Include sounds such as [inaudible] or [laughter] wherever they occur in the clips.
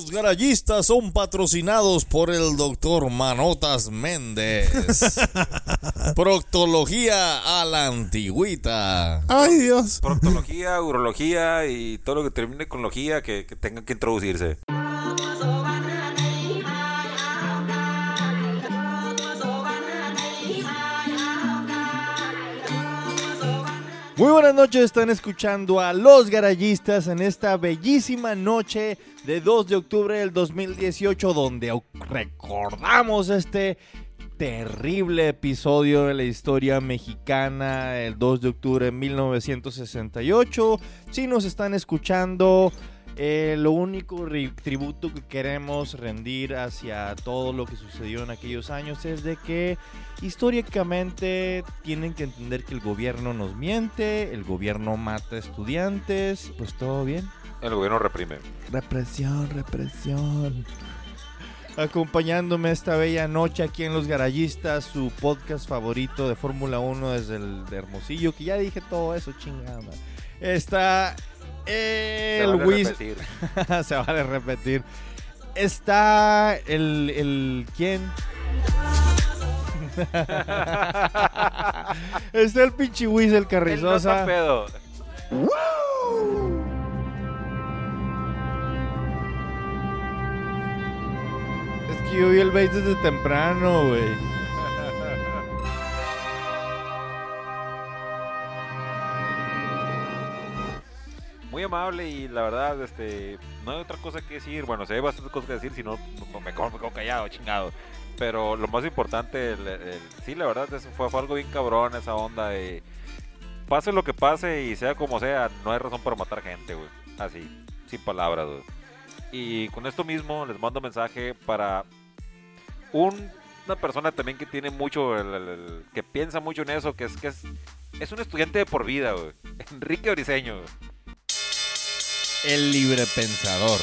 Los garayistas son patrocinados por el doctor Manotas Méndez. [laughs] Proctología a la antigüita. Ay, Dios. Proctología, urología y todo lo que termine con logía que, que tenga que introducirse. Muy buenas noches, están escuchando a Los Garayistas en esta bellísima noche de 2 de octubre del 2018 donde recordamos este terrible episodio de la historia mexicana el 2 de octubre de 1968. Si nos están escuchando, eh, lo único ri- tributo que queremos rendir hacia todo lo que sucedió en aquellos años es de que históricamente tienen que entender que el gobierno nos miente, el gobierno mata estudiantes, pues todo bien. El gobierno reprime. Represión, represión. Acompañándome esta bella noche aquí en Los Garayistas, su podcast favorito de Fórmula 1 desde el de Hermosillo, que ya dije todo eso, chingada. Está el vale Wiz- repetir. [laughs] Se vale repetir. Está el, el ¿quién? [laughs] Está el pinche Wiz, el El no Carrizosa. está pedo. Es que yo vi el base desde temprano, güey. Amable y la verdad, este, no hay otra cosa que decir. Bueno, si hay bastantes cosas que decir, si no, me, quedo, me quedo callado, chingado. Pero lo más importante, el- el- sí, la verdad, fue, fue algo bien cabrón esa onda de... Pase lo que pase y sea como sea, no hay razón para matar gente, güey. Así, sin palabras, güey. Y con esto mismo les mando mensaje para un- una persona también que tiene mucho, el- el- que piensa mucho en eso, que es que es, es un estudiante de por vida, güey. [laughs] Enrique Oriseño, güey. El libre pensador.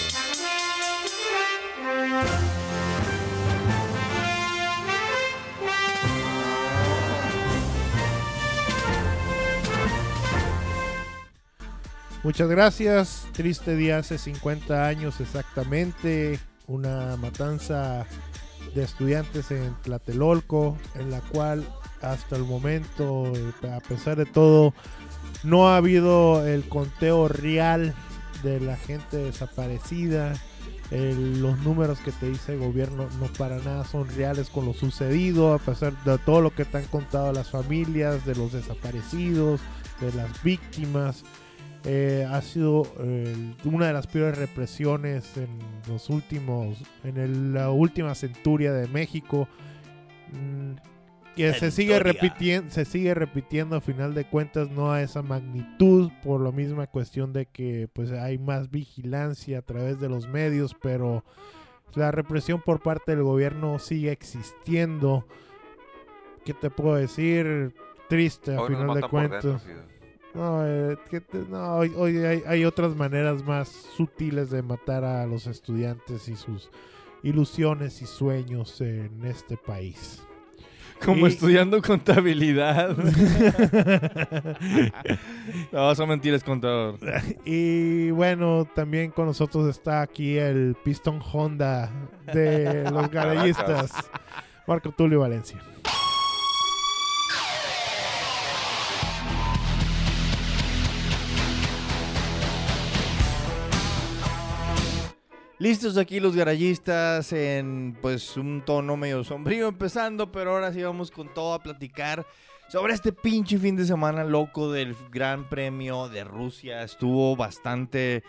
Muchas gracias. Triste día hace 50 años exactamente. Una matanza de estudiantes en Tlatelolco, en la cual hasta el momento, a pesar de todo, no ha habido el conteo real de la gente desaparecida. Los números que te dice el gobierno no para nada son reales con lo sucedido, a pesar de todo lo que te han contado las familias, de los desaparecidos, de las víctimas. Eh, ha sido eh, una de las peores represiones en los últimos, en la última centuria de México. Mm, que se sigue repitiendo, se sigue repitiendo a final de cuentas no a esa magnitud por la misma cuestión de que pues hay más vigilancia a través de los medios, pero la represión por parte del gobierno sigue existiendo. ¿Qué te puedo decir? Triste a Hoy final de cuentas. No, eh, que te- no, hoy, hoy hay, hay otras maneras más sutiles de matar a los estudiantes y sus ilusiones y sueños en este país. Como Y- estudiando contabilidad. [laughs] no, son mentiras, contador. y bueno, también con nosotros está aquí el Pistón Honda de los [laughs] garayistas, Marco Tulio Valencia. Listos aquí los garayistas en pues un tono medio sombrío empezando, pero ahora sí vamos con todo a platicar sobre este pinche fin de semana loco del Gran Premio de Rusia. Estuvo bastante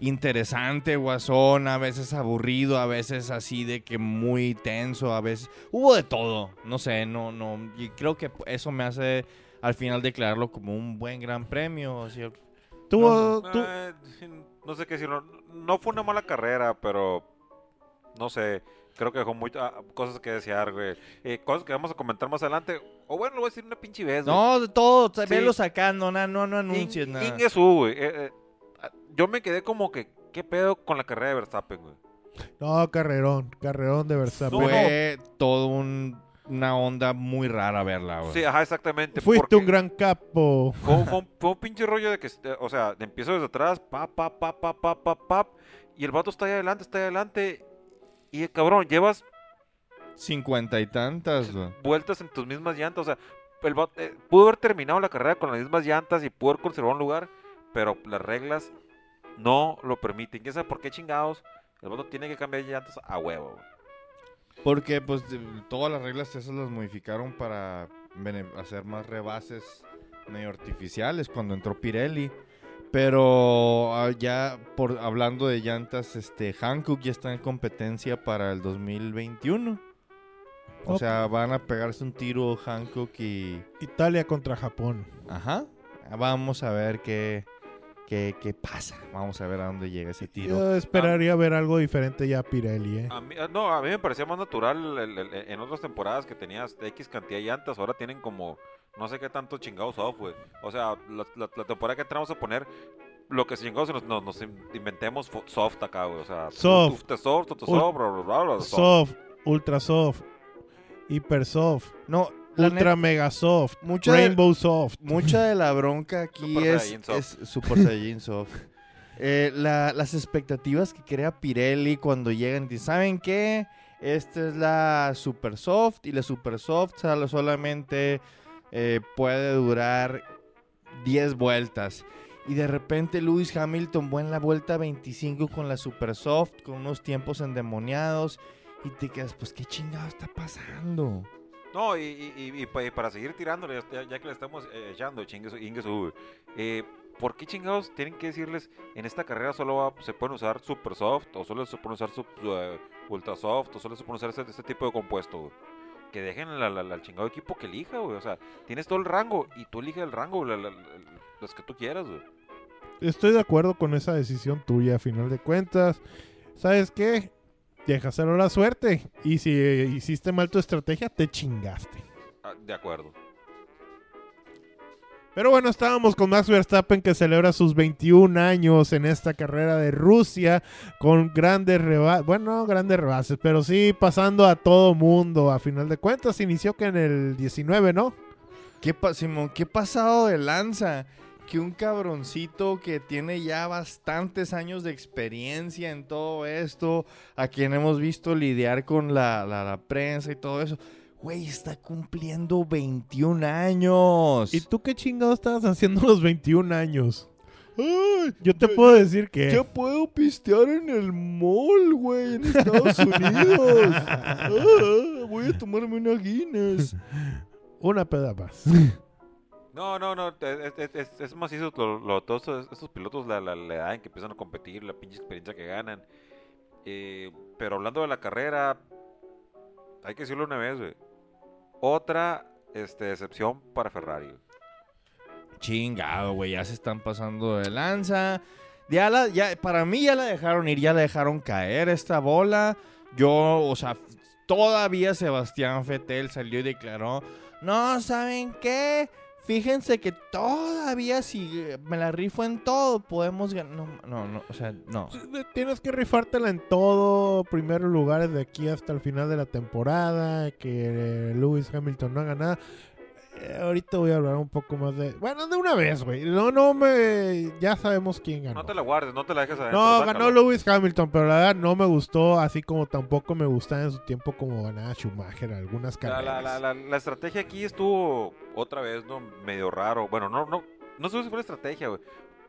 interesante, guasón, a veces aburrido, a veces así de que muy tenso, a veces hubo de todo, no sé, no no y creo que eso me hace al final declararlo como un buen Gran Premio, o sea, Tuvo, Eh, no sé qué decirlo. No fue una mala carrera, pero no sé. Creo que dejó muchas cosas que desear, güey. Eh, cosas que vamos a comentar más adelante. O bueno, lo voy a decir una pinche vez, güey. no, de todo, Sí. velo sacando, no, no, no anuncies In- nada. Ingesu, güey. Eh, eh, ah, yo me quedé como que, ¿qué pedo con la carrera de Verstappen, güey? no, carrerón, carrerón de Verstappen. No, fue todo un- una onda muy rara verla, güey. Sí, ajá, exactamente. Fuiste porque un gran capo. Fue, fue un- fue un pinche rollo de que, este, o sea, de empiezo desde atrás, pa, pa, pa, pa, pa, pa, pa, Y el vato está ahí adelante, está ahí adelante. Y cabrón, llevas Cincuenta y tantas, güey. vueltas en tus mismas llantas. O sea, el vato, eh, pudo haber terminado la carrera con las mismas llantas y pudo haber conservado un lugar, pero las reglas no lo permiten. ¿Quién sabe por qué chingados? El vato tiene que cambiar llantas a huevo. güey. Porque pues todas las reglas esas las modificaron para hacer más rebases medio artificiales cuando entró Pirelli. Pero ah, ya por hablando de llantas, este Hankook ya está en competencia para el 2021. O sea, van a pegarse un tiro Hankook y Italia contra Japón. ajá. Vamos a ver qué qué, qué pasa. Vamos a ver a dónde llega ese tiro. Yo esperaría ver algo diferente ya a Pirelli, ¿eh? A mí, ah, no, a mí me parecía más natural el- el- en otras temporadas que tenías X cantidad de llantas, ahora tienen como no sé qué tanto chingados soft, güey. O sea, la, la- la temporada que entramos a poner lo que chingados nos, nos, nos inventemos soft acá, güey. O sea, Soft. Ufte soft, soft, soft. Soft, ultra soft, hiper soft, No, ultra mega soft, mucha de- rainbow soft. Mucha de la bronca aquí Super es, Saiyajin Soft. es Super Saiyajin Soft. Eh, la- las expectativas que crea Pirelli cuando llegan, dicen, ¿saben qué? Esta es la Super Soft y la Super Soft solo- solamente eh, puede durar 10 vueltas. Y de repente Lewis Hamilton va en la vuelta 25 con la Super Soft, con unos tiempos endemoniados. Y te quedas, pues, ¿qué chingado está pasando? No, y, y- y- y pa- y para seguir tirándole, ya, que le estamos eh, echando, chingue su- ingue su, güey, eh, ¿por qué chingados tienen que decirles en esta carrera solo se pueden usar super soft o solo se pueden usar su- su, eh, ultra soft o solo se pueden usar este, este tipo de compuesto? Que dejen al chingado equipo que elija, güey. O sea, tienes todo el rango y tú eliges el rango, la- la- que tú quieras, güey. Estoy de acuerdo con esa decisión tuya, a final de cuentas. ¿Sabes qué? Déjaselo a la suerte. Y si hiciste mal tu estrategia, te chingaste. Ah, de acuerdo. Pero bueno, estábamos con Max Verstappen que celebra sus 21 años en esta carrera de Rusia con grandes rebases, bueno, no grandes rebases, pero sí pasando a todo mundo. A final de cuentas, inició que en el 19, ¿no? ¿Qué, pa- Simón, ¿qué pasado de lanza? Que un cabroncito que tiene ya bastantes años de experiencia en todo esto, a quien hemos visto lidiar con la, la- la prensa y todo eso, güey, está cumpliendo 21 años. ¿Y tú qué chingado estabas haciendo los 21 años? Yo te puedo decir que... Ya puedo pistear en el mall, güey, en Estados Unidos. [laughs] Ah, voy a tomarme una Guinness. Una peda más. [laughs] No, no, no, es, es, es, es macizo lo, todos estos, pilotos, la, la, edad en que empiezan a competir, la pinche experiencia que ganan. Eh, pero hablando de la carrera, hay que decirlo una vez, güey. Otra este, decepción para Ferrari. Chingado, güey, ya se están pasando de lanza. Ya la, ya, para mí ya la dejaron ir, ya la dejaron caer esta bola. Yo, o sea, todavía Sebastián Fetel salió y declaró, no, ¿saben qué? Fíjense que todavía si me la rifo en todo, podemos ganar. No, no, no, o sea, no. Tienes que rifártela en todo, primeros lugares de aquí hasta el final de la temporada, que Lewis Hamilton no haga nada. Ahorita voy a hablar un poco más de... Bueno, de una vez, güey. No, no me... Ya sabemos quién ganó. No te la guardes, no te la dejes adentro. No, ganó Lewis Hamilton, pero la verdad no me gustó, así como tampoco me gustaba en su tiempo como ganaba Schumacher algunas carreras. la, la, la, la estrategia aquí estuvo otra vez, ¿no? Medio raro. Bueno, no, no, no sé si fue la estrategia, güey.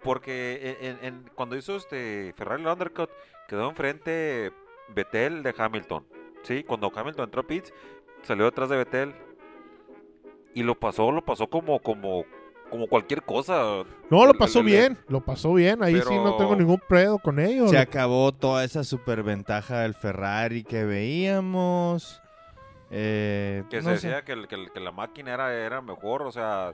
Porque en, en- en- cuando hizo este Ferrari el undercut, quedó enfrente Vettel de Hamilton. Sí, cuando Hamilton entró a pits, salió detrás de Vettel. Y lo pasó, lo pasó como, como, como cualquier cosa. No, lo pasó le- le- bien, lo pasó bien. Ahí sí no tengo ningún pedo con ellos. Se acabó toda esa superventaja del Ferrari que veíamos. Eh, Que no se sé. decía que, el- que, el- que la máquina era, era mejor, o sea,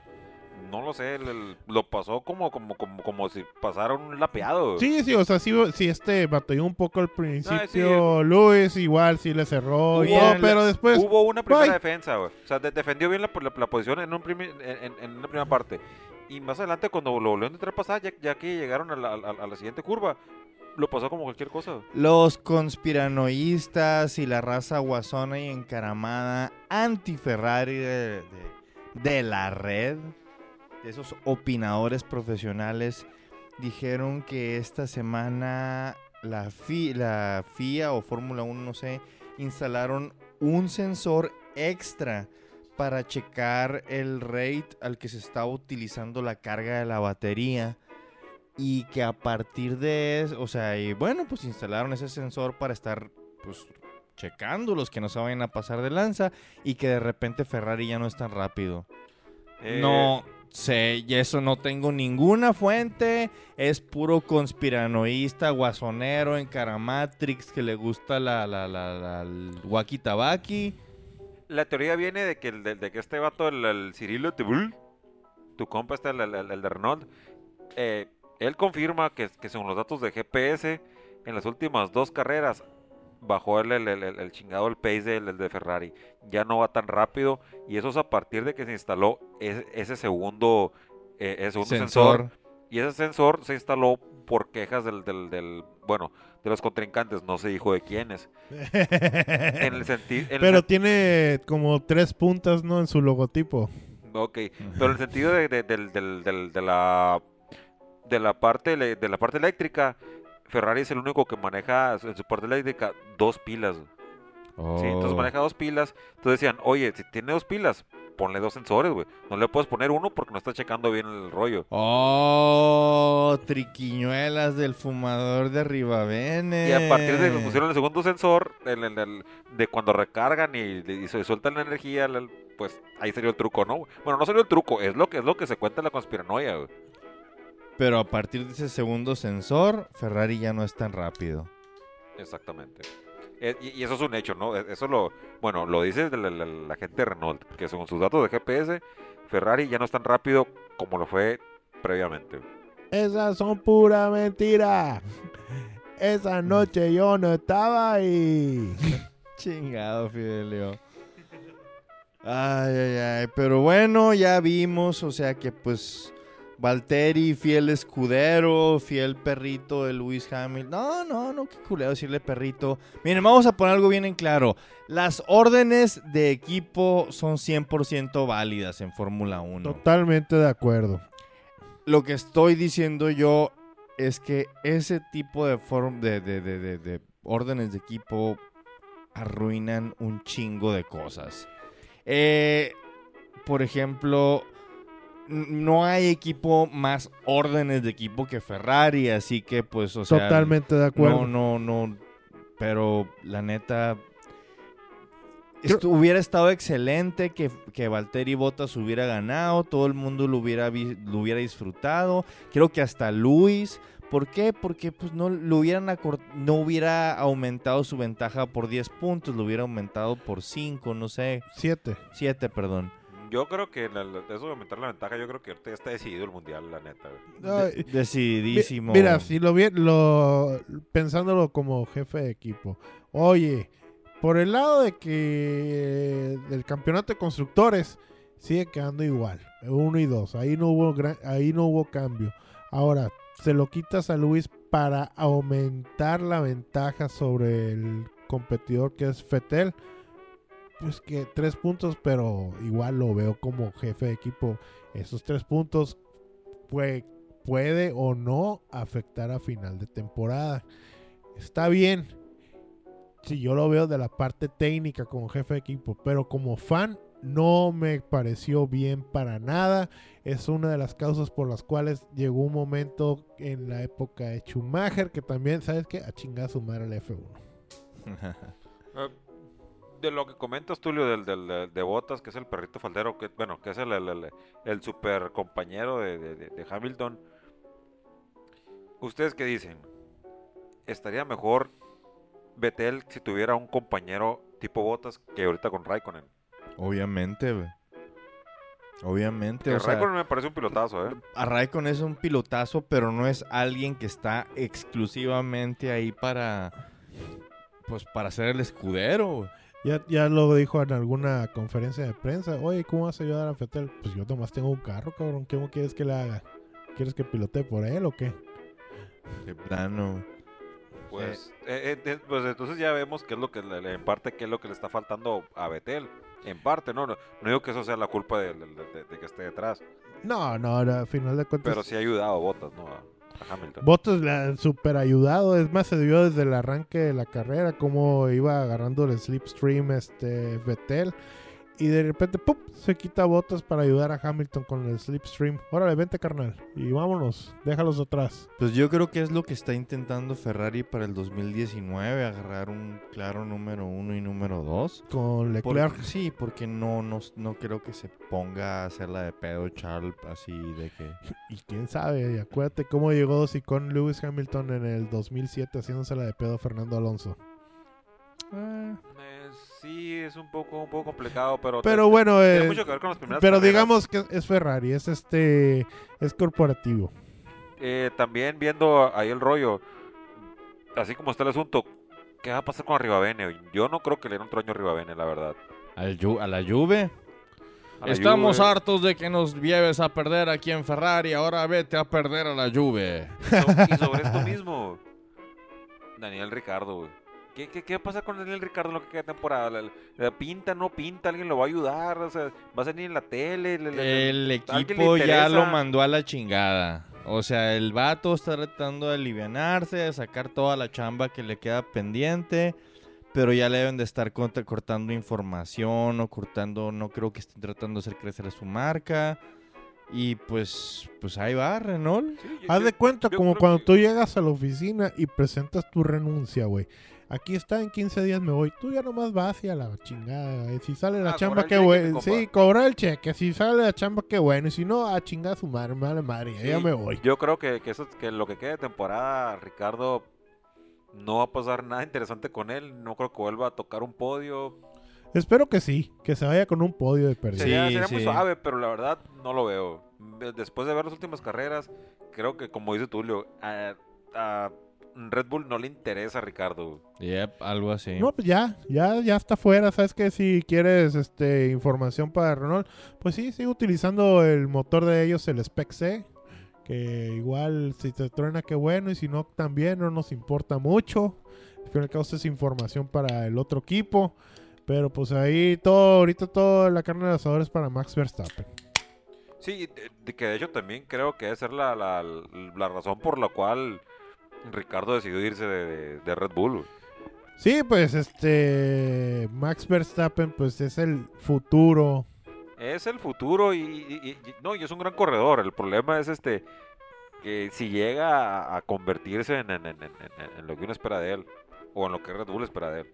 no lo sé, el- el- lo pasó como, como, como, como si pasara un lapeado. Sí, sí, o sea, sí, sí este batalló un poco al principio. sí. Luis igual sí le cerró y Hubo- todo, pero después... Hubo una primera bye. defensa, güey. O sea, de- defendió bien la, la- la posición en, un primi- en, en- en una primera parte. Y más adelante, cuando lo volvieron a intentar pasar, ya, ya que llegaron a la, a- a la siguiente curva, lo pasó como cualquier cosa. Los conspiranoístas y la raza guasona y encaramada anti-Ferrari de, de- de la red, de esos opinadores profesionales, dijeron que esta semana la, FI- la FIA o Fórmula 1, no sé, instalaron un sensor extra para checar el rate al que se estaba utilizando la carga de la batería. Y que a partir de eso, o sea, y bueno, pues instalaron ese sensor para estar, pues, checando los que no se vayan a pasar de lanza y que de repente Ferrari ya no es tan rápido. Eh, No sé, y eso no tengo ninguna fuente. Es puro conspiranoísta, guasonero, encaramatrix que le gusta la, la, la, la- el waki tabaki. La teoría viene de que, de, que este vato, el, Cirilo Tebul, tu compa este, el, el- de Renault, eh, él confirma que, que según los datos de GPS, en las últimas dos carreras bajó el, el, el- chingado el pace del de Ferrari. Ya no va tan rápido y eso es a partir de que se instaló ese, ese segundo, eh, ese segundo sensor. Sensor. Y ese sensor se instaló por quejas del, del, del- bueno, de los contrincantes, no se dijo de quiénes. [laughs] En el sentido... Pero tiene como tres puntas, ¿no? En su logotipo. Ok, pero en el sentido de, de- del- de la de la parte de la parte eléctrica, Ferrari es el único que maneja en su parte eléctrica dos pilas. Sí, entonces Oh. maneja dos pilas. Entonces decían, oye, si tiene dos pilas, ponle dos sensores, güey. No le puedes poner uno porque no está checando bien el rollo. Oh, triquiñuelas del fumador de Ribavene. Y a partir de que pusieron el segundo sensor, el- el- el- de cuando recargan y, y se sueltan la energía, pues ahí salió el truco, ¿no? Bueno, no salió el truco, es lo que es lo que se cuenta en la conspiranoia, güey. Pero a partir de ese segundo sensor, Ferrari ya no es tan rápido. Exactamente. Eh, y, y eso es un hecho, ¿no? E- Eso lo, bueno, lo dice la, la- la gente de Renault, que según sus datos de GPS, Ferrari ya no es tan rápido como lo fue previamente. Esas son pura mentira. Esa noche yo no estaba ahí. [laughs] Chingado, Fidelio. Ay, ay, ay. Pero bueno, ya vimos, o sea que pues Valtteri, fiel escudero, fiel perrito de Lewis Hamilton. No, no, no, qué culero decirle perrito. Miren, vamos a poner algo bien en claro. Las órdenes de equipo son 100% válidas en Fórmula 1. Totalmente de acuerdo. Lo que estoy diciendo yo es que ese tipo de, form- de, de- de- de- de órdenes de equipo arruinan un chingo de cosas. Eh, por ejemplo, no hay equipo más órdenes de equipo que Ferrari, así que pues, o sea... Totalmente de acuerdo. No, no, no. Pero la neta. hubiera estado excelente que, que Valtteri Bottas hubiera ganado. Todo el mundo lo hubiera, lo hubiera disfrutado. Creo que hasta Luis. ¿Por qué? Porque pues no lo hubieran no hubiera aumentado su ventaja por 10 puntos, lo hubiera aumentado por 5, no sé, Siete. 7, perdón. Yo creo que la- eso de aumentar la ventaja, yo creo que ahorita ya está decidido el mundial, la neta. De- decididísimo. Mi- Mira, si lo vi, lo pensándolo como jefe de equipo. Oye, por el lado de que del campeonato de constructores sigue quedando igual, uno y dos. Ahí no hubo gran- ahí no hubo cambio. Ahora se lo quitas a Luis para aumentar la ventaja sobre el competidor que es Fetel. Pues que tres puntos, pero igual lo veo como jefe de equipo. Esos tres puntos pues, puede o no afectar a final de temporada. Está bien. Si yo lo veo de la parte técnica como jefe de equipo, pero como fan no me pareció bien para nada. Es una de las causas por las cuales llegó un momento en la época de Schumacher que también, ¿sabes qué? A chingar a su madre el F1. [laughs] De lo que comentas, Tulio, del, del, de, Botas, que es el perrito faldero, que bueno, que es el, el, el- el super compañero de, de- de- Hamilton. ¿Ustedes qué dicen? ¿Estaría mejor Betel si tuviera un compañero tipo Botas que ahorita con Raikkonen? Obviamente, güey. Obviamente, Que o sea, Raikkonen me parece un pilotazo, ¿eh? a Raikkonen es un pilotazo, pero no es alguien que está exclusivamente ahí para, pues, para ser el escudero. Ya, ya lo dijo en alguna conferencia de prensa. Oye, ¿cómo vas a ayudar a Fetel? Pues yo nomás tengo un carro, cabrón. ¿Cómo quieres que le haga? ¿Quieres que pilotee por él o qué? De plano. Pues, eh, eh, eh, pues entonces ya vemos qué es lo que le- en parte qué es lo que le está faltando a Betel. En parte, no, no, no digo que eso sea la culpa de, de- de- de que esté detrás, No, no, no, al final de cuentas. pero sí ha ayudado a Botas, ¿no? Hamilton. Bottas le ha super ayudado, es más, se vio desde el arranque de la carrera cómo iba agarrando el slipstream este Vettel y de repente ¡pum! se quita Bottas para ayudar a Hamilton con el slipstream. Órale, vente carnal y vámonos, déjalos atrás. Pues yo creo que es lo que está intentando Ferrari para el 2019, agarrar un claro número uno y número dos. Con Leclerc. sí, porque no, no, no creo que se ponga a hacerla de pedo Charles así de que... Y quién sabe, y acuérdate cómo llegó y con Lewis Hamilton en el 2007 haciéndosela de pedo Fernando Alonso. Eh, sí, es un poco, un poco complicado, pero, Pero bueno, tiene eh, mucho que ver con las primeras pero carreras. digamos que es Ferrari, es este, es corporativo. Eh, también viendo ahí el rollo, así como está el asunto, ¿qué va a pasar con Arribavene? Yo no creo que le den otro año a Arribavene, la verdad. al Ju- a la Juve. A Estamos Juve. hartos de que nos lleves a perder aquí en Ferrari, ahora vete a perder a la Juve. Y sobre esto mismo, Daniel Ricardo, güey. ¿Qué, qué, qué pasa con Daniel Ricardo en lo que queda temporada? ¿La, la pinta, no pinta? ¿Alguien lo va a ayudar? O sea, ¿Va a salir en la tele? Le- le- El ¿alguien le equipo ya lo mandó a la chingada. O sea, el vato está tratando de alivianarse, de sacar toda la chamba que le queda pendiente. Pero ya le deben de estar cortando información o cortando, no creo que estén tratando de hacer crecer su marca. Y pues, pues ahí va, Renault. Sí, yo- Haz de cuenta yo como cuando que- tú llegas a la oficina y presentas tu renuncia, güey. Aquí está, en 15 días me voy. Tú ya nomás vas y a la chingada. güey. Si sale la Ah, chamba, qué bueno. Sí, cobrar el cheque. Si sale la chamba, qué bueno. Y si no, a chingar a su madre, vale madre. Ya, Sí, ya me voy. Yo creo que, que, eso, que lo que quede de temporada, Ricardo, no va a pasar nada interesante con él. No creo que vuelva a tocar un podio. Espero que sí, que se vaya con un podio de pérdida. Sí, Sería, sería muy suave, pero la verdad no lo veo. De- Después de ver las últimas carreras, creo que, como dice Tulio, a, a Red Bull no le interesa a Ricardo. Yep, algo así. No, pues ya, ya, ya está fuera. Sabes que si quieres este información para Renault, pues sí, sigue utilizando el motor de ellos, el Spec C. Que igual si te truena, qué bueno. Y si no, también no nos importa mucho. Al fin y al cabo, esto es información para el otro equipo. Pero pues ahí todo, ahorita todo la carne de asador es para Max Verstappen. Sí, de- de que de hecho también creo que debe ser la, la, la razón por la cual Ricardo decidió irse de, de- de Red Bull. Sí, pues este Max Verstappen pues es el futuro. Es el futuro y, y- y- y- no, y es un gran corredor. El problema es este que si llega a, a convertirse en, en- en- en- en- en lo que uno espera de él, o en lo que Red Bull espera de él,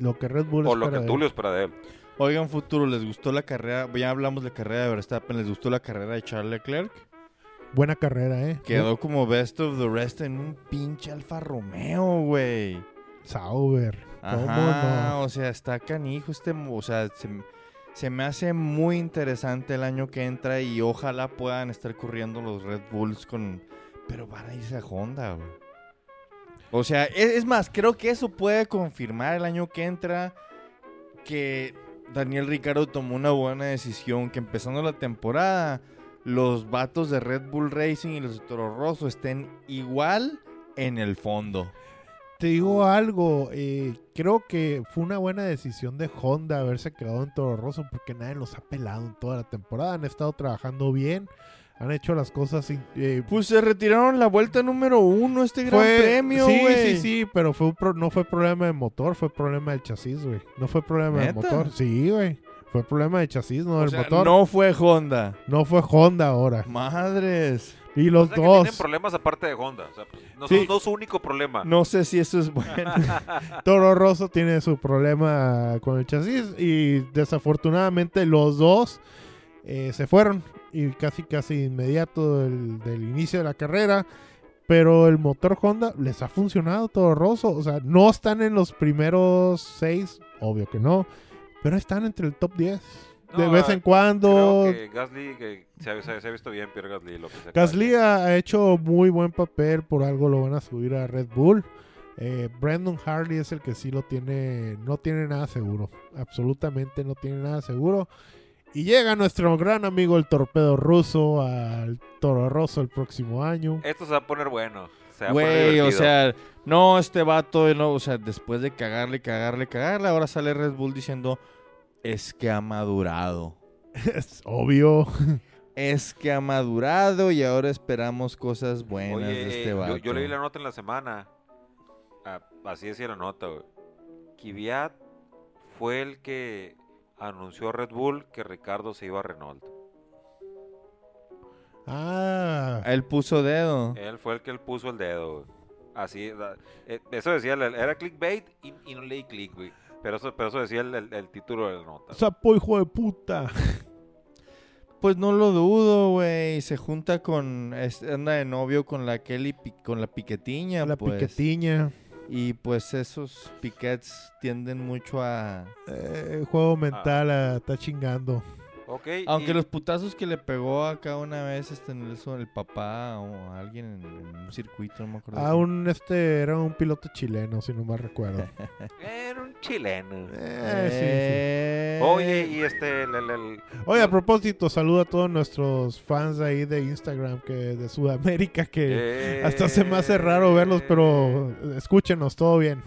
Lo que Red Bull o lo espera que de él. Tulio espera de él. Oigan, futuro, ¿les gustó la carrera? Ya hablamos de carrera de Verstappen, ¿les gustó la carrera de Charles Leclerc? Buena carrera, eh. Quedó como best of the rest en un pinche Alfa Romeo, güey. Sauber. ¿Cómo Ajá, no? o sea, está canijo este, o sea, se, se me hace muy interesante el año que entra y ojalá puedan estar corriendo los Red Bulls con, pero van a irse a Honda, güey. O sea, es, es más, creo que eso puede confirmar el año que entra que Daniel Ricardo tomó una buena decisión, que empezando la temporada los vatos de Red Bull Racing y los de Toro Rosso estén igual en el fondo. Te digo algo, eh, creo que fue una buena decisión de Honda haberse quedado en Toro Rosso porque nadie los ha pelado en toda la temporada. Han estado trabajando bien, han hecho las cosas. sin- eh, Pues se retiraron la vuelta número uno este gran fue- premio, sí, sí, sí, pero fue un pro- no fue problema de motor, fue problema del chasis, güey. No fue problema del ¿Neta? motor. Sí, güey. Fue problema de chasis, no O del sea, motor. no fue Honda. No fue Honda ahora. Madres. Y O los sea que tienen dos, problemas aparte de Honda. O sea, no, Sí. son- no es su único problema. No sé si eso es bueno. [laughs] Toro Rosso tiene su problema con el chasis y desafortunadamente los dos eh, se fueron y casi casi inmediato del, del inicio de la carrera. Pero el motor Honda les ha funcionado Toro Rosso. O sea, no están en los primeros seis, obvio que no. Pero están entre el top 10. de vez en cuando. Creo que Gasly que se, ha, se ha- se ha visto bien, Pierre Gasly. Lo que se Gasly ha ha hecho muy buen papel, por algo lo van a subir a Red Bull. Eh, Brandon Harley es el que sí lo tiene, no tiene nada seguro, absolutamente no tiene nada seguro. Y llega nuestro gran amigo el torpedo ruso al Toro Rosso el próximo año. Esto se va a poner bueno. Se va a poner Güey, o sea, no, este vato, no, o sea, después de cagarle, cagarle, cagarle, ahora sale Red Bull diciendo, es que ha madurado. [laughs] Es obvio. es que ha madurado y ahora esperamos cosas buenas Oye, de este vato. yo, yo leí la nota en la semana. Ah, así decía la nota, güey. Kvyat fue el que anunció a Red Bull que Ricardo se iba a Renault. Ah, Él puso dedo. Él fue el que él puso el dedo, güey. Así, eh, eso decía, la- era clickbait y, y no leí click, güey. Pero eso, pero eso decía el, el- el título de la nota. sapo hijo de puta. [laughs] Pues no lo dudo, güey. Se junta con. es- anda de novio con la Kelly, con la piquetiña. La pues. piquetiña. Y pues esos piquets tienden mucho a. Eh, juego mental, ah, está chingando. Ok, Aunque y- los putazos que le pegó acá una vez este Nelson, el papá o a alguien en, en un circuito, no me acuerdo. Ah, un, este, era un piloto chileno, si no mal recuerdo. [laughs] Era un chileno. Eh, Eh, Oye, y este, el, el- el- sí. Oye, a propósito, saludo a todos nuestros fans ahí de Instagram, que de Sudamérica, que hasta se me hace raro verlos, pero escúchenos, todo bien.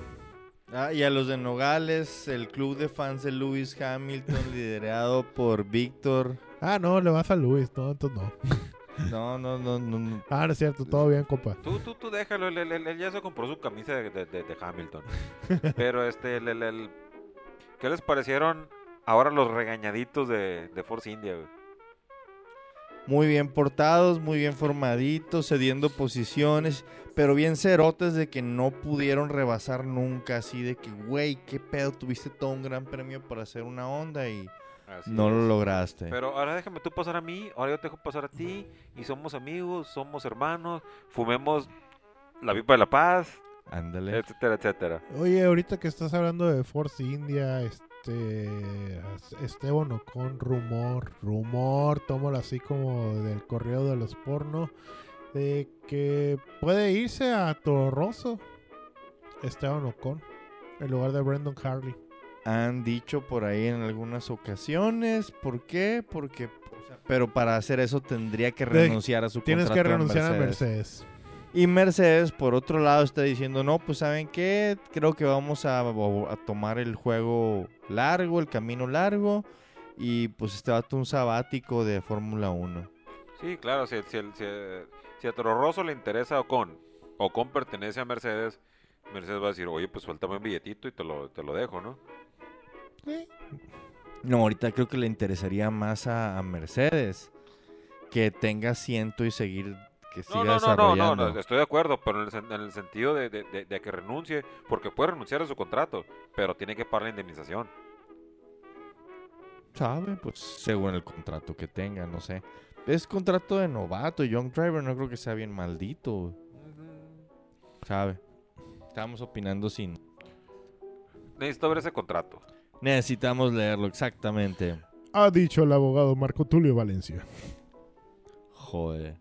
Ah, y a los de Nogales, el club de fans de Lewis Hamilton, [laughs] liderado por Víctor. Ah, no, le vas a Luis, no, entonces no. [laughs] No, no, no, no, no. Ah, no es cierto, todo bien, compa. Tú, tú, tú déjalo, él, él- él- él ya se compró su camisa de, de- de- de Hamilton. [laughs] Pero este, el, el- el- ¿qué les parecieron ahora los regañaditos de, de Force India, güey? Muy bien portados, muy bien formaditos, cediendo posiciones, pero bien cerotes de que no pudieron rebasar nunca. Así de que, güey, qué pedo, tuviste todo un gran premio para hacer una onda y Así no es. lo lograste. Pero ahora déjame tú pasar a mí, ahora yo te dejo pasar a ti, y somos amigos, somos hermanos, fumemos la pipa de la paz, Ándale. etcétera, etcétera. Oye, ahorita que estás hablando de Force India, este Esteban Ocon, rumor, rumor, tómalo así como del correo de los porno, de que puede irse a Toro Rosso, Esteban Ocon, en lugar de Brandon Harley. Han dicho por ahí en algunas ocasiones. ¿Por qué? Porque. o sea, pero para hacer eso tendría que renunciar a su Tienes contrato que en renunciar a Mercedes. Mercedes. Y Mercedes, por otro lado, está diciendo, no, pues ¿saben qué? Creo que vamos a, a tomar el juego largo, el camino largo. Y pues este vato un sabático de Fórmula 1. Sí, claro, si, si, el- si, si a Toro Rosso le interesa Ocon, Ocon pertenece a Mercedes, Mercedes va a decir, oye, pues suéltame un billetito y te lo, te lo dejo, ¿no? No, ahorita creo que le interesaría más a, a Mercedes que tenga asiento y seguir, que siga No, no, no, no, no, estoy de acuerdo, pero en el, sen- en el sentido de, de- de- de que renuncie, porque puede renunciar a su contrato, pero tiene que pagar la indemnización. ¿Sabe? Pues según el contrato que tenga, no sé. Es contrato de novato, Young Driver, no creo que sea bien maldito, ¿sabe? Estamos opinando sin... Necesito ver ese contrato. Necesitamos leerlo, exactamente. Ha dicho el abogado Marco Tulio Valencia. Joder.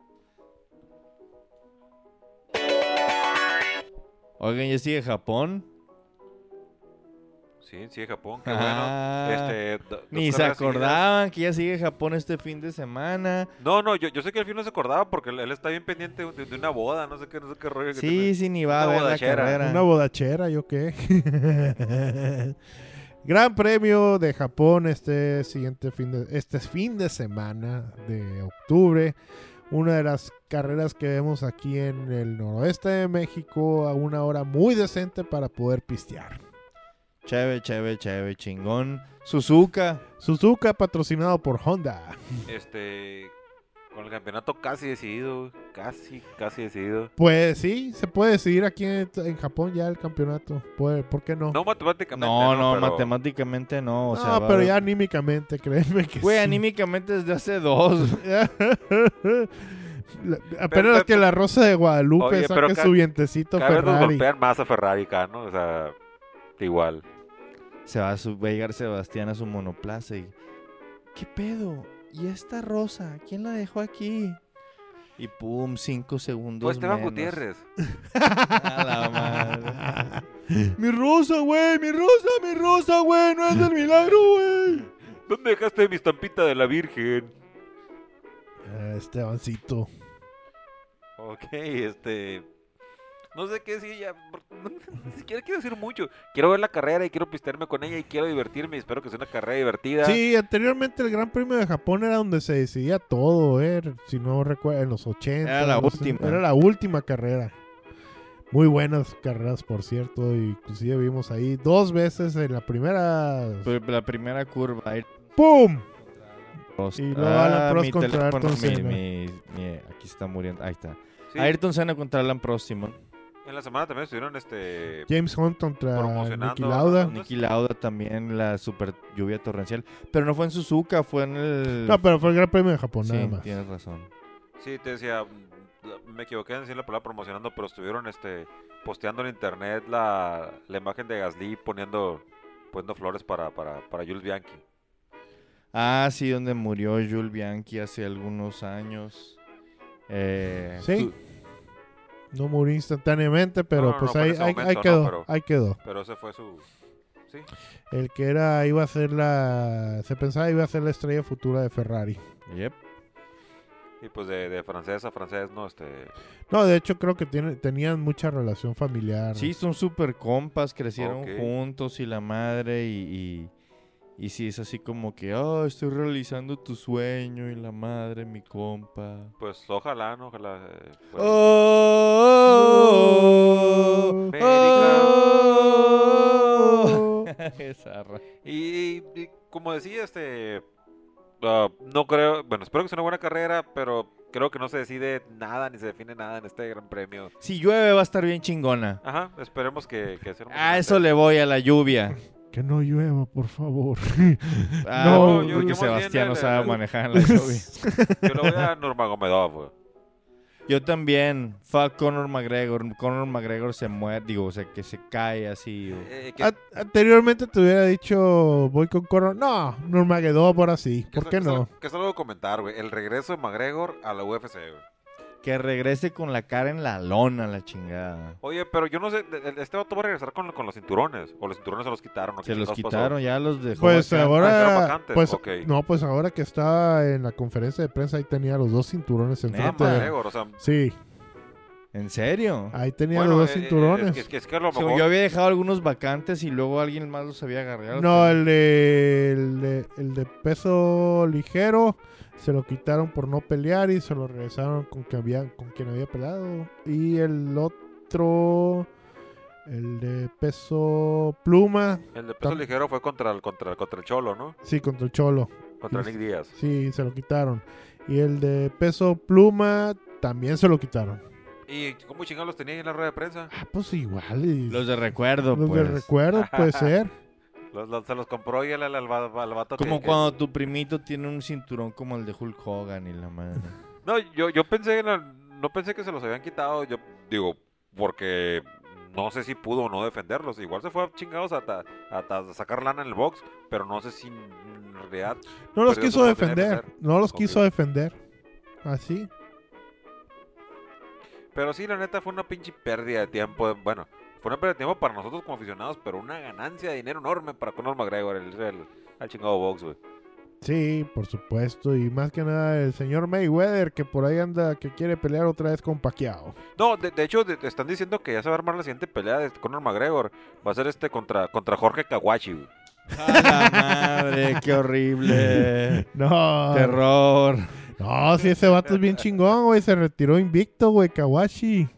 Oigan, ¿ya sigue Japón? Sí, sí, Japón, qué Ah, bueno. Este, do- dos Ni se seguidas. acordaban que ya sigue Japón este fin de semana. No, no, yo, yo sé que el fin no se acordaba porque él, está bien pendiente de, de una boda, no sé qué, no sé qué rollo. que Sí, tiene. sí, ni va a Una ver la bodachera. carrera. Una bodachera, ¿yo qué? [laughs] Gran premio de Japón este siguiente fin de, este fin de semana de octubre. Una de las carreras que vemos aquí en el noroeste de México a una hora muy decente para poder pistear. Chévere, chévere, chévere, chingón. Suzuka. Suzuka patrocinado por Honda. Este, con el campeonato casi decidido, casi, casi decidido. Pues sí, se puede decidir aquí en, en Japón ya el campeonato. Puede- ¿Por qué no? No matemáticamente. No, no, pero- matemáticamente no. O No, sea, pero ya anímicamente, créeme que Güey, sí. anímicamente desde hace dos. [laughs] [laughs] La- Apenas pero- que la Rosa de Guadalupe Oye, saque su vientecito Cada vez nos Ferrari. golpean más a Ferrari acá, ¿no? O sea, igual. Se va a, su- va a llegar Sebastián a su monoplaza y... ¿Qué pedo? ¿Y esta rosa? ¿Quién la dejó aquí? Y pum, cinco segundos Pues Esteban menos. Gutiérrez. A la madre. mi rosa, güey, mi rosa, mi rosa, güey, no es del milagro, güey. ¿Dónde dejaste mi estampita de la Virgen? Ah, Estebancito. Ok, este. No sé qué decir ya. [laughs] Ni siquiera quiero decir mucho. Quiero ver la carrera y quiero pistearme con ella y quiero divertirme. Y espero que sea una carrera divertida. Sí, anteriormente el Gran Premio de Japón era donde se decidía todo, eh, si no recuerdo, en los 80. Era la no sé, última. Era la última carrera. Muy buenas carreras, por cierto. Inclusive vimos ahí dos veces en la primera. La primera curva. ¡Pum! Y luego Alan Prost contra teléfono, Ayrton mi- Senna. mi- mi- aquí está muriendo. Ahí está. Sí, Ayrton Senna contra Alan Prost, Simón. En la semana también estuvieron este. James Hunt contra Niki Lauda. Niki Lauda también, la super lluvia torrencial. Pero no fue en Suzuka, fue en el... No, pero fue el Gran Premio de Japón, sí, nada más. tienes razón. Sí, te decía. mm, Me equivoqué en decir la palabra promocionando, pero estuvieron este posteando en internet la, la imagen de Gasly poniendo poniendo flores para, para, para Jules Bianchi. Ah, sí, donde murió Jules Bianchi hace algunos años. Eh, Sí. No murió instantáneamente, pero No, no, pues ahí, ahí, momento, ahí no, quedó. pero- Ahí quedó. Pero ese fue su. Sí. El que era, iba a ser la. Se pensaba iba a ser la estrella futura de Ferrari. Yep. Y pues de, de francés a francés, no, este. No, de hecho creo que tiene, tenían mucha relación familiar. Sí, son super compas, crecieron juntos y la madre y, y, sí, es así como que, oh, estoy realizando tu sueño y la madre, mi compa. Pues ojalá, ¿no? Ojalá. eh, pues, Oh, Oh. [laughs] Ra- Y, y como decía, este. ah, no creo. Bueno, espero que sea una buena carrera, pero creo que no se decide nada ni se define nada en este gran premio. Si llueve va a estar bien chingona. Ajá, esperemos que, que sea A eso le voy a la lluvia. [laughs] Que no llueva, por favor. [laughs] Ah, No, yo- porque Sebastián no sabe manejar en [laughs] la lluvia. Yo lo voy a Nurmagomedov, güey. Yo también. Fuck Conor McGregor. Conor McGregor se muere, digo, o sea, que se cae así. Eh, que- A- anteriormente te hubiera dicho, voy con Coro. No, Nurmagomedov ahora sí. ¿Por qué que es no? Que de comentar, güey. El regreso de McGregor a la UFC, güey. Que regrese con la cara en la lona, la chingada. Oye, pero yo no sé, de- de- este vato va a regresar con, con los cinturones. O los cinturones se los quitaron. ¿o Se los pasó? quitaron, ya los dejó. Pues. Ah, ahora, vacantes, pues ok. no, pues ahora que estaba en la conferencia de prensa ahí tenía los dos cinturones Ah, enfrente. McGregor, o sea. Sí, ¿En serio? ahí tenía bueno, los dos eh, eh, cinturones. Es que, es que, a lo Como mejor. yo había dejado algunos vacantes y luego alguien más los había agarrado. No, el de, el de, el de peso ligero se lo quitaron por no pelear y se lo regresaron con, que había, con quien había peleado. Y el otro, el de peso pluma, El de peso ligero fue contra el, contra, contra el Cholo, ¿no? sí, contra el Cholo. Contra. Nick Díaz. Sí, se lo quitaron. Y el de peso pluma también se lo quitaron. ¿Y cómo chingados los tenía ahí en la rueda de prensa? Ah, pues igual. y- Los de recuerdo, los pues. de recuerdo, puede [laughs] ser. Los, los- se los compró y el, al, al, va- al vato Como que- cuando tu primito tiene un cinturón como el de Hulk Hogan y la madre. [laughs] No, yo, yo pensé, no pensé que se los habían quitado, yo digo, porque no sé si pudo o no defenderlos. Igual se fue a chingados hasta, hasta sacar lana en el box, pero no sé si en realidad... No los quiso defender. No los quiso defender. Así. Pero sí, la neta fue una pinche pérdida de tiempo. Bueno, fue una pérdida de tiempo para nosotros como aficionados, pero una ganancia de dinero enorme para Conor McGregor, el, el, el chingado box, güey. Sí, por supuesto. Y más que nada el señor Mayweather que por ahí anda que quiere pelear otra vez con Pacquiao. No, de, de hecho, de- te están diciendo que ya se va a armar la siguiente pelea de Conor McGregor. Va a ser este contra, contra Jorge Kawachi, güey. ¡A la madre! ¡Qué horrible! [laughs] No. ¡Terror! No, si ese vato es bien chingón, güey. Se retiró invicto, güey, Kawashi.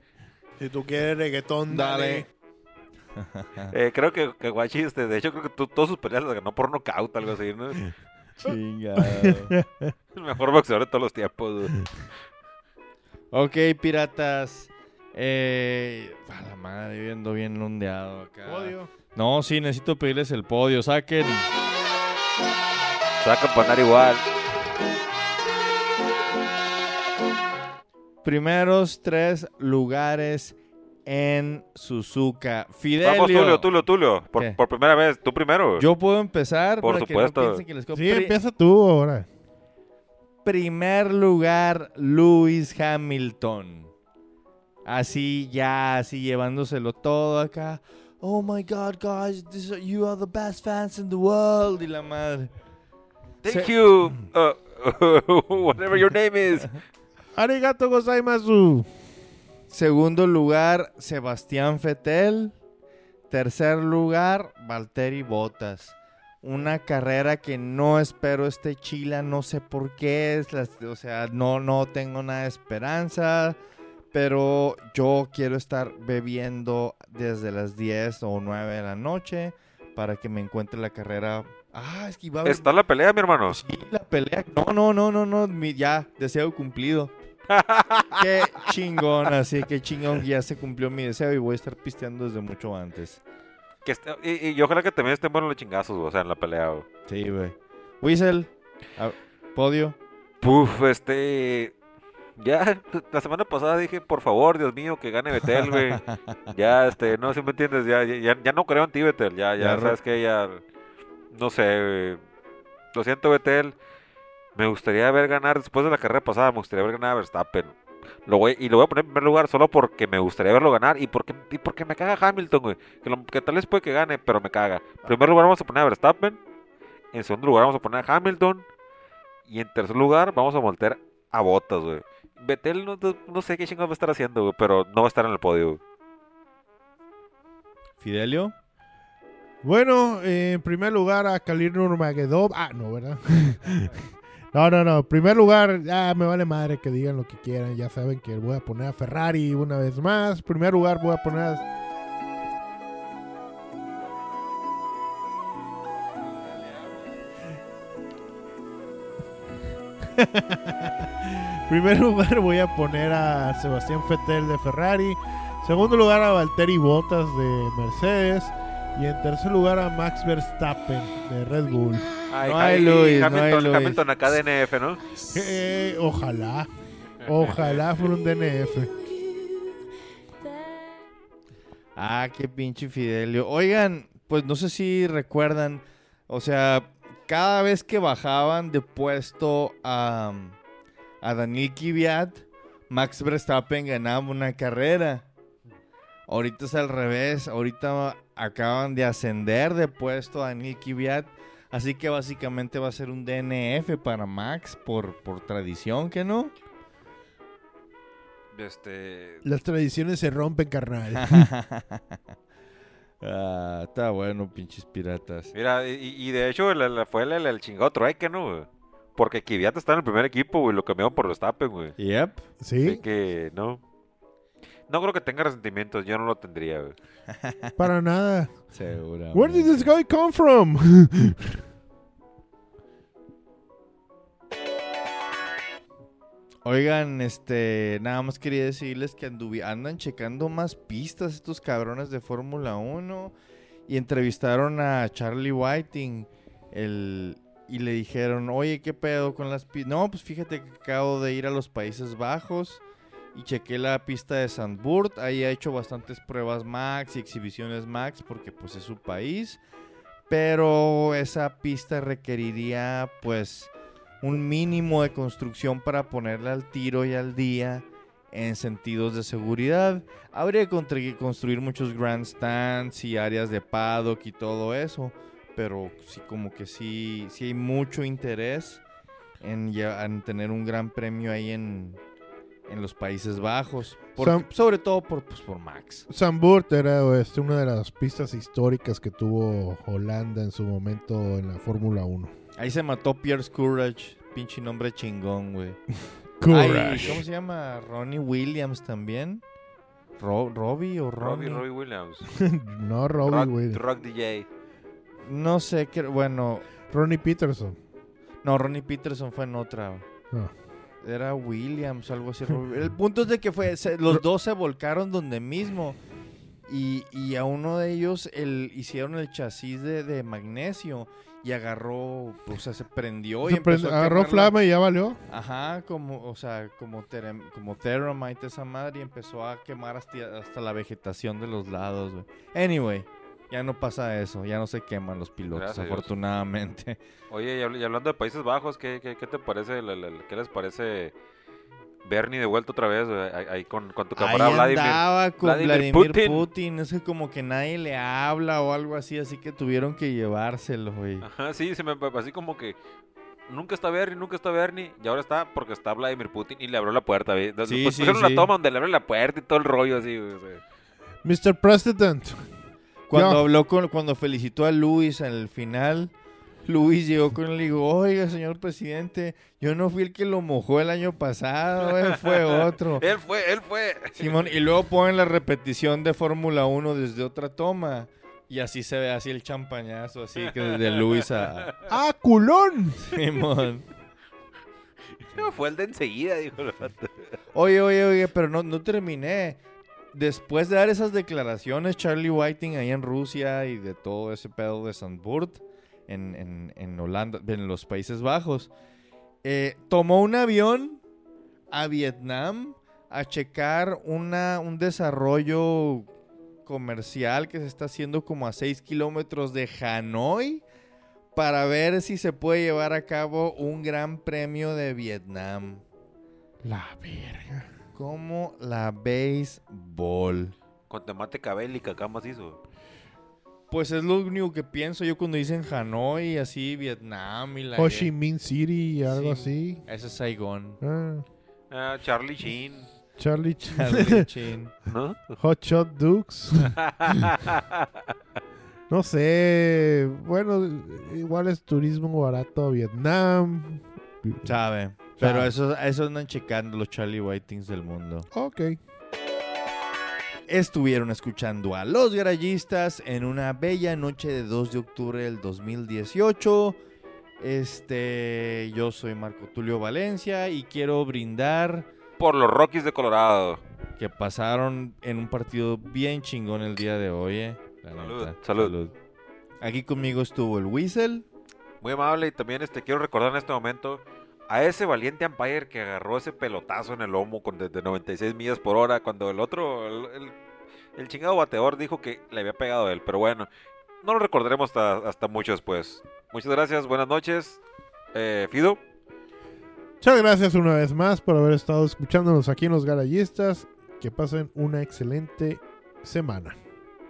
Si tú quieres reggaetón, Dale. [laughs] Eh, creo que Kawachi, este, de hecho, creo que to- todas sus peleas las ganó por nocaut, algo así, ¿no? [laughs] Chingado. [laughs] El mejor boxeador de todos los tiempos, güey. Ok, piratas. Eh, a la madre, viendo bien ondeado acá. Odio. No, sí, necesito pedirles el podio. Saquen. Sacan para andar igual. Primeros tres lugares en Suzuka. Fidelio. Vamos, Tulio, Tulio, Tulio. Por, primera vez, tú primero. Yo puedo empezar Por para supuesto. que no piensen que les Sí, empieza tú ahora. Primer lugar, Lewis Hamilton. Así ya, así llevándoselo todo acá. Oh my God, guys, this- you are the best fans in the world. Y la madre. Thank Se- you. uh, [laughs] whatever your name is. [laughs] Arigato gozaimasu. Segundo lugar, Sebastián Fetel. Tercer lugar, Valtteri Bottas. Una carrera que no espero este Chila, no sé por qué, es o sea, no, no tengo nada de esperanza, pero yo quiero estar bebiendo desde las 10 o 9 de la noche para que me encuentre la carrera. Ah, es que iba a haber... Está la pelea, mi hermano. Sí, la pelea. No, no, no, no, no. ya, deseo cumplido. Qué chingón, así que chingón ya se cumplió mi deseo y voy a estar pisteando desde mucho antes. Que esté- y, y ojalá que también estén buenos los chingazos, o sea, en la pelea, güey. Sí, güey. Whistle, a- podio. Puf, este. Ya, la semana pasada dije, por favor, Dios mío, que gane Betel, güey. [laughs] ya, este, no, si me entiendes, ya, ya, ya- no creo en ti, Betel. Ya, ya, sabes que ya. No sé, güey. Lo siento, Betel. Me gustaría ver ganar, después de la carrera pasada, me gustaría ver ganar a Verstappen. Lo voy, y lo voy a poner en primer lugar solo porque me gustaría verlo ganar y porque, y porque me caga Hamilton, güey. Que, lo- que tal vez puede que gane, pero me caga. En primer lugar vamos a poner a Verstappen. En segundo lugar vamos a poner a Hamilton. Y en tercer lugar vamos a voltear a Bottas, güey. Betel no, no- no sé qué chingados va a estar haciendo, güey, pero no va a estar en el podio, güey. Fidelio. Bueno, eh, en primer lugar a Khalil Nurmagomedov. Ah, no, ¿verdad? No, no, no. Primer lugar, ya me vale madre que digan lo que quieran. Ya saben que voy a poner a Ferrari una vez más. Primer lugar voy a poner a... [laughs] Primer lugar voy a poner a Sebastián Vettel de Ferrari. Segundo lugar a Valtteri Bottas de Mercedes. Y en tercer lugar a Max Verstappen de Red Bull. Ay, No hay Luis, no Hamilton, hay Luis. Hamilton acá de NF, ¿no? Eh, ojalá. Ojalá fuera un DNF. Ah, qué pinche Fidelio. Oigan, pues no sé si recuerdan, o sea, cada vez que bajaban de puesto a, a Daniel Kvyat, Max Verstappen ganaba una carrera. Ahorita es al revés, ahorita acaban de ascender de puesto a Daniel Kvyat, así que básicamente va a ser un DNF para Max por, por tradición, ¿que no? Este. Las tradiciones se rompen, carnal. [laughs] ah, está bueno, pinches piratas. Mira, y, y de hecho el- fue el, el, el chingado trueque, ¿no? güey? Porque Kvyat está en el primer equipo, güey, lo cambiaron por Verstappen, güey. Yep. Así ¿Sí? que, no. No creo que tenga resentimientos, yo no lo tendría, güey. [laughs] Para nada. Seguramente. Where did this guy come from? Oigan, este, nada más quería decirles que anduvi- andan checando más pistas estos cabrones de Fórmula 1 y entrevistaron a Charlie Whiting el, y le dijeron, oye, ¿qué pedo con las pistas? No, pues fíjate que acabo de ir a los Países Bajos y chequé la pista de Sandburg, ahí ha hecho bastantes pruebas Max y exhibiciones Max porque pues es su país, pero esa pista requeriría pues un mínimo de construcción para ponerla al tiro y al día en sentidos de seguridad. Habría que construir- muchos grandstands y áreas de paddock y todo eso, pero sí como que sí, sí hay mucho interés en tener un gran premio ahí en, en los Países Bajos, por- Sam- sobre todo por, pues, por Max. Zandvoort era este, una de las pistas históricas que tuvo Holanda en su momento en la Fórmula 1. Ahí se mató Pierce Courage, pinche nombre chingón, güey. [laughs] Ay, Courage. ¿Cómo se llama? Ronnie Williams también. Ro- Robbie o Ronnie. Robbie, Robbie Williams. [laughs] no, Robbie, Rock, güey. Rock DJ. No sé qué. Bueno, Ronnie Peterson. no, Ronnie Peterson fue en otra. Ah. Era Williams, algo así. El [laughs] punto es de que fue, se- los dos se volcaron donde mismo. Y, y a uno de ellos el, hicieron el chasis de, de magnesio y agarró, o sea, se prendió y prende- empezó a agarró flama y ya valió. Ajá, como, o sea, como, terem- como Theramite esa madre y empezó a quemar hasta, hasta la vegetación de los lados, güey. Anyway, ya no pasa eso, ya no se queman los pilotos, Gracias afortunadamente. Oye, y, habl- y hablando de Países Bajos, ¿qué, qué, qué te parece? el- el- el- ¿Qué les parece Bernie de vuelta otra vez? güey? Ahí, ahí con, con tu Ahí camarada Vladimir. andaba con Vladimir Vladimir, Putin. Putin. es que como que nadie le habla o algo así, así que tuvieron que llevárselo, güey. Ajá, sí, se me, así como que nunca está Bernie, nunca está Bernie, y ahora está porque está Vladimir Putin y le abrió la puerta. Después Sí, sí, pusieron sí. la toma donde le abre la puerta y todo el rollo así, güey, o sea. Mr. President. Cuando habló con, cuando felicitó a Luis en el final, Luis llegó con él y dijo, oiga, señor presidente, yo no fui el que lo mojó el año pasado, él fue otro. [laughs] Él fue, él fue. Simón, y luego ponen la repetición de Fórmula 1 desde otra toma. Y así se ve así el champañazo, así que desde Luis a [laughs] ¡Ah, culón! Simón. [laughs] Fue el de enseguida, dijo el. Oye, oye, oye, pero no, no terminé. Después de dar esas declaraciones, Charlie Whiting ahí en Rusia y de todo ese pedo de Zandvoort, en, en, en Holanda, en los Países Bajos, eh, tomó un avión a Vietnam a checar una, un desarrollo comercial que se está haciendo como a 6 kilómetros de Hanoi para ver si se puede llevar a cabo un gran premio de Vietnam. La verga. Como la béisbol. Con temática bélica, acá macizo. Pues es lo único que pienso yo cuando dicen Hanoi, así, Vietnam y la... Ho Chi Minh City, algo Sí. así. Ese es Saigon. Ah, Ah, Charlie Sheen, Charlie Ch- Charlie [laughs] Chin. ¿no? Hot Shot Dukes. [laughs] no sé. Bueno, igual es turismo barato a Vietnam. Sabe. Pero eso, eso andan checando los Charlie Whitings del mundo. Ok. Estuvieron escuchando a Los Garayistas en una bella noche de 2 de octubre del 2018. Este, yo soy Marco Tulio Valencia y quiero brindar Por los Rockies de Colorado. que pasaron en un partido bien chingón el día de hoy. eh. La Salud, neta. salud. Aquí conmigo estuvo el Whistle. Muy amable y también este quiero recordar en este momento a ese valiente umpire que agarró ese pelotazo en el lomo con desde 96 millas por hora cuando el otro, el, el- el chingado bateador dijo que le había pegado a él. Pero bueno, no lo recordaremos hasta, hasta mucho después. Muchas gracias, buenas noches. Eh, Fido, Muchas gracias una vez más por haber estado escuchándonos aquí en Los Garayistas. Que pasen una excelente semana.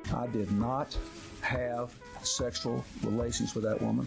I did not have sexual relations with that woman.